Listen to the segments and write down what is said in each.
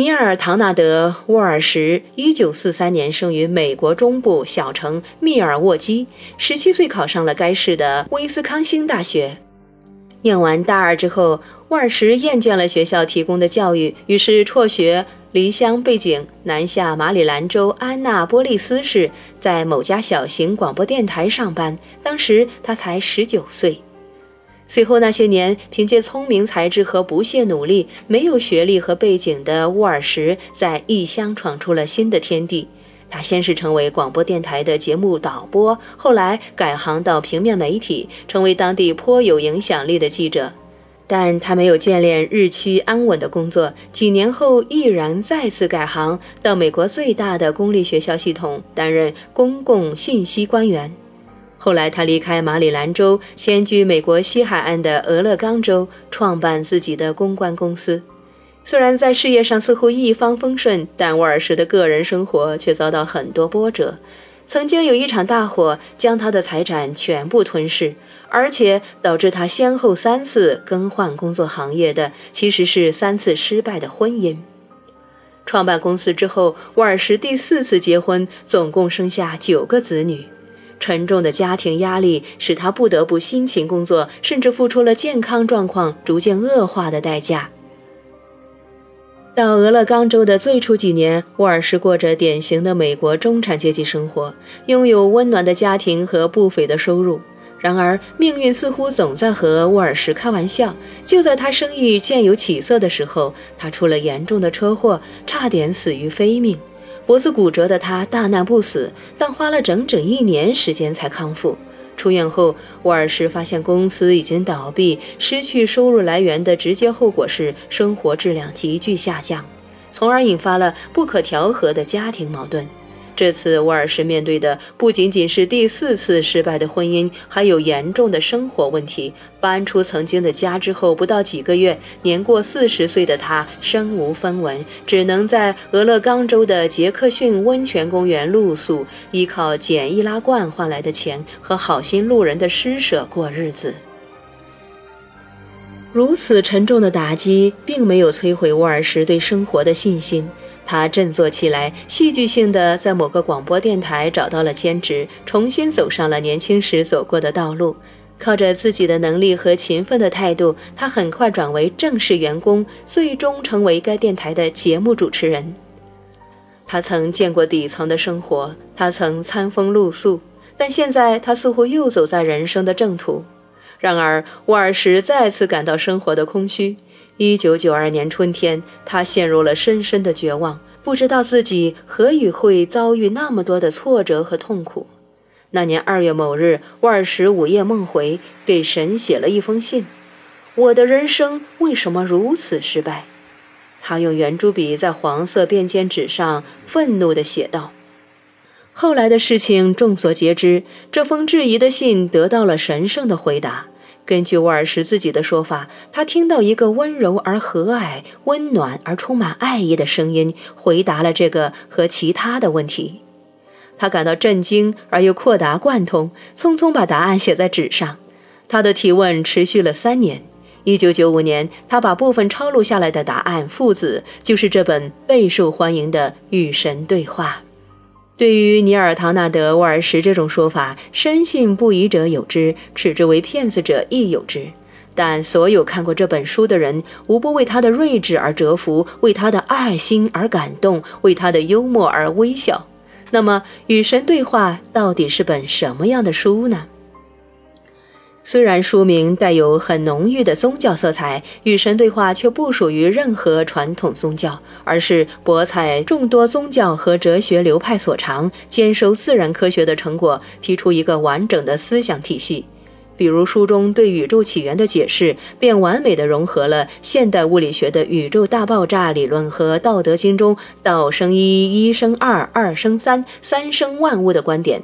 尼尔·唐纳德·沃尔什，一九四三年生于美国中部小城密尔沃基，十七岁考上了该市的威斯康星大学。念完大二之后，沃尔什厌倦了学校提供的教育，于是辍学，离乡背井，南下马里兰州安纳波利斯市，在某家小型广播电台上班。当时他才十九岁。随后那些年，凭借聪明才智和不懈努力，没有学历和背景的沃尔什在异乡闯出了新的天地。他先是成为广播电台的节目导播，后来改行到平面媒体，成为当地颇有影响力的记者。但他没有眷恋日趋安稳的工作，几年后毅然再次改行，到美国最大的公立学校系统担任公共信息官员。后来，他离开马里兰州，迁居美国西海岸的俄勒冈州，创办自己的公关公司。虽然在事业上似乎一帆风顺，但沃尔什的个人生活却遭到很多波折。曾经有一场大火将他的财产全部吞噬，而且导致他先后三次更换工作行业的，其实是三次失败的婚姻。创办公司之后，沃尔什第四次结婚，总共生下九个子女。沉重的家庭压力使他不得不辛勤工作，甚至付出了健康状况逐渐恶化的代价。到俄勒冈州的最初几年，沃尔什过着典型的美国中产阶级生活，拥有温暖的家庭和不菲的收入。然而，命运似乎总在和沃尔什开玩笑。就在他生意渐有起色的时候，他出了严重的车祸，差点死于非命。脖子骨折的他大难不死，但花了整整一年时间才康复。出院后，沃尔什发现公司已经倒闭，失去收入来源的直接后果是生活质量急剧下降，从而引发了不可调和的家庭矛盾。这次沃尔什面对的不仅仅是第四次失败的婚姻，还有严重的生活问题。搬出曾经的家之后，不到几个月，年过四十岁的他身无分文，只能在俄勒冈州的杰克逊温泉公园露宿，依靠捡易拉罐换来的钱和好心路人的施舍过日子。如此沉重的打击，并没有摧毁沃尔什对生活的信心。他振作起来，戏剧性的在某个广播电台找到了兼职，重新走上了年轻时走过的道路。靠着自己的能力和勤奋的态度，他很快转为正式员工，最终成为该电台的节目主持人。他曾见过底层的生活，他曾餐风露宿，但现在他似乎又走在人生的正途。然而，沃尔什再次感到生活的空虚。一九九二年春天，他陷入了深深的绝望，不知道自己何以会遭遇那么多的挫折和痛苦。那年二月某日，沃尔什午夜梦回，给神写了一封信：“我的人生为什么如此失败？”他用圆珠笔在黄色便笺纸上愤怒地写道。后来的事情众所皆知，这封质疑的信得到了神圣的回答。根据沃尔什自己的说法，他听到一个温柔而和蔼、温暖而充满爱意的声音，回答了这个和其他的问题。他感到震惊而又豁达贯通，匆匆把答案写在纸上。他的提问持续了三年。一九九五年，他把部分抄录下来的答案父子，就是这本备受欢迎的《与神对话》。对于尼尔·唐纳德·沃尔什这种说法，深信不疑者有之，耻之为骗子者亦有之。但所有看过这本书的人，无不为他的睿智而折服，为他的爱心而感动，为他的幽默而微笑。那么，《与神对话》到底是本什么样的书呢？虽然书名带有很浓郁的宗教色彩，与神对话却不属于任何传统宗教，而是博采众多宗教和哲学流派所长，兼收自然科学的成果，提出一个完整的思想体系。比如书中对宇宙起源的解释，便完美的融合了现代物理学的宇宙大爆炸理论和《道德经》中“道生一，一生二，二生三，三生万物”的观点。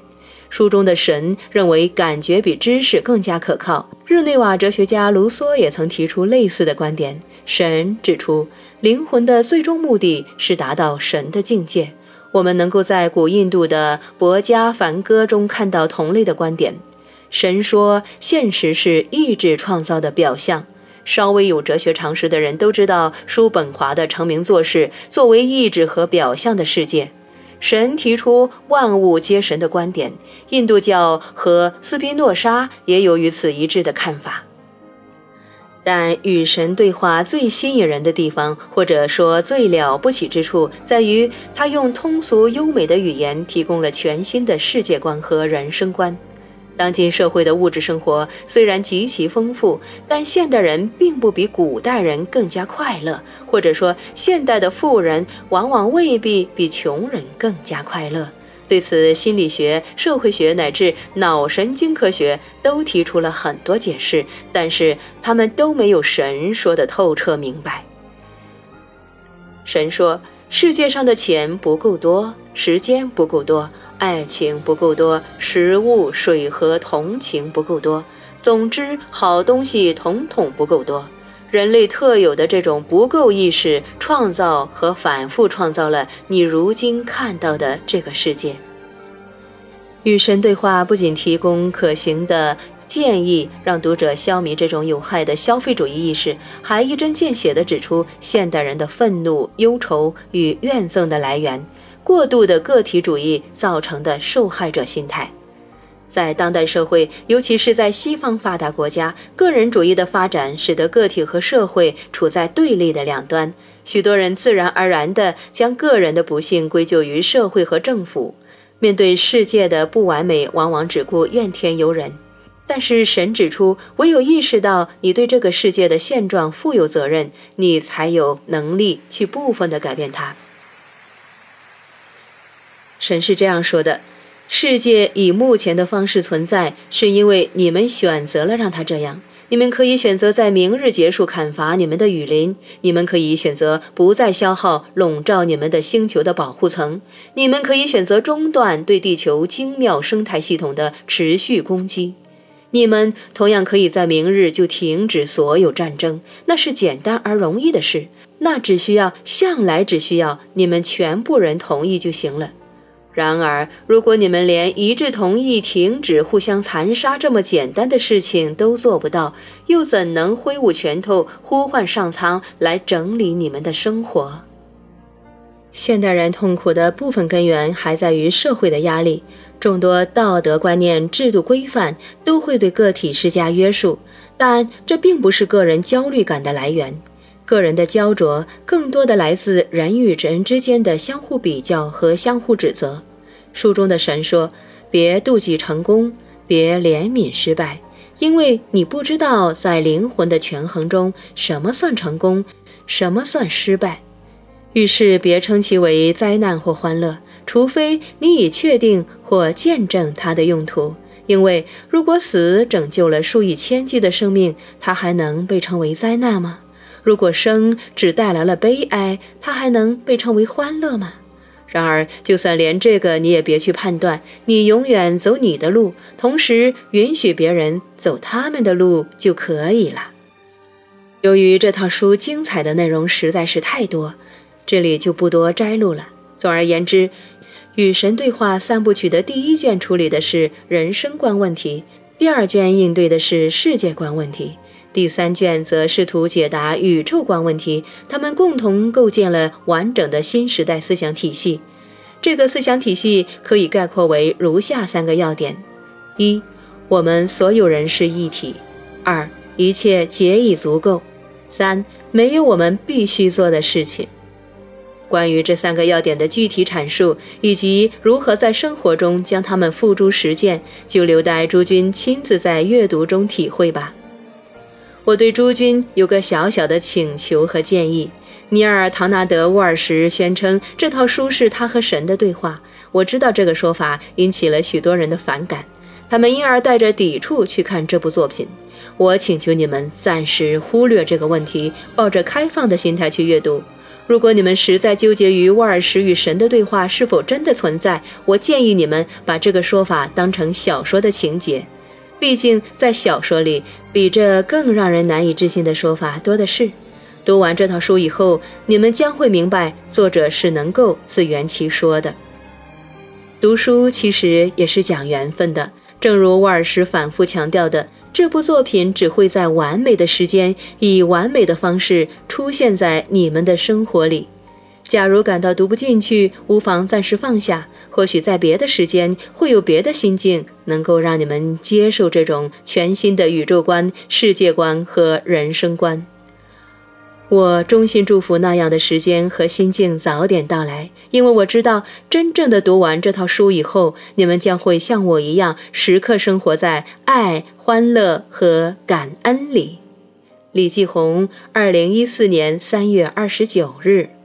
书中的神认为感觉比知识更加可靠。日内瓦哲学家卢梭也曾提出类似的观点。神指出，灵魂的最终目的是达到神的境界。我们能够在古印度的博迦梵歌中看到同类的观点。神说，现实是意志创造的表象。稍微有哲学常识的人都知道，叔本华的成名作是作为意志和表象的世界。神提出万物皆神的观点，印度教和斯宾诺莎也有与此一致的看法。但与神对话最吸引人的地方，或者说最了不起之处，在于他用通俗优美的语言提供了全新的世界观和人生观。当今社会的物质生活虽然极其丰富，但现代人并不比古代人更加快乐，或者说，现代的富人往往未必比穷人更加快乐。对此，心理学、社会学乃至脑神经科学都提出了很多解释，但是他们都没有神说的透彻明白。神说：“世界上的钱不够多，时间不够多。”爱情不够多，食物、水和同情不够多，总之，好东西统统不够多。人类特有的这种不够意识，创造和反复创造了你如今看到的这个世界。与神对话不仅提供可行的建议，让读者消弭这种有害的消费主义意识，还一针见血地指出现代人的愤怒、忧愁与怨憎的来源。过度的个体主义造成的受害者心态，在当代社会，尤其是在西方发达国家，个人主义的发展使得个体和社会处在对立的两端。许多人自然而然地将个人的不幸归咎于社会和政府，面对世界的不完美，往往只顾怨天尤人。但是神指出，唯有意识到你对这个世界的现状负有责任，你才有能力去部分的改变它。神是这样说的：“世界以目前的方式存在，是因为你们选择了让它这样。你们可以选择在明日结束砍伐你们的雨林，你们可以选择不再消耗笼罩你们的星球的保护层，你们可以选择中断对地球精妙生态系统的持续攻击。你们同样可以在明日就停止所有战争，那是简单而容易的事。那只需要向来只需要你们全部人同意就行了。”然而，如果你们连一致同意停止互相残杀这么简单的事情都做不到，又怎能挥舞拳头呼唤上苍来整理你们的生活？现代人痛苦的部分根源还在于社会的压力，众多道德观念、制度规范都会对个体施加约束，但这并不是个人焦虑感的来源。个人的焦灼更多的来自人与人之间的相互比较和相互指责。书中的神说：“别妒忌成功，别怜悯失败，因为你不知道在灵魂的权衡中什么算成功，什么算失败。于是别称其为灾难或欢乐，除非你已确定或见证它的用途。因为如果死拯救了数以千计的生命，它还能被称为灾难吗？”如果生只带来了悲哀，它还能被称为欢乐吗？然而，就算连这个你也别去判断，你永远走你的路，同时允许别人走他们的路就可以了。由于这套书精彩的内容实在是太多，这里就不多摘录了。总而言之，《与神对话》三部曲的第一卷处理的是人生观问题，第二卷应对的是世界观问题。第三卷则试图解答宇宙观问题，他们共同构建了完整的新时代思想体系。这个思想体系可以概括为如下三个要点：一、我们所有人是一体；二、一切皆已足够；三、没有我们必须做的事情。关于这三个要点的具体阐述，以及如何在生活中将它们付诸实践，就留待诸君亲自在阅读中体会吧。我对诸君有个小小的请求和建议。尼尔·唐纳德·沃尔什宣称这套书是他和神的对话。我知道这个说法引起了许多人的反感，他们因而带着抵触去看这部作品。我请求你们暂时忽略这个问题，抱着开放的心态去阅读。如果你们实在纠结于沃尔什与神的对话是否真的存在，我建议你们把这个说法当成小说的情节。毕竟，在小说里，比这更让人难以置信的说法多的是。读完这套书以后，你们将会明白，作者是能够自圆其说的。读书其实也是讲缘分的，正如沃尔什反复强调的，这部作品只会在完美的时间，以完美的方式出现在你们的生活里。假如感到读不进去，无妨暂时放下。或许在别的时间，会有别的心境，能够让你们接受这种全新的宇宙观、世界观和人生观。我衷心祝福那样的时间和心境早点到来，因为我知道，真正的读完这套书以后，你们将会像我一样，时刻生活在爱、欢乐和感恩里。李继红，二零一四年三月二十九日。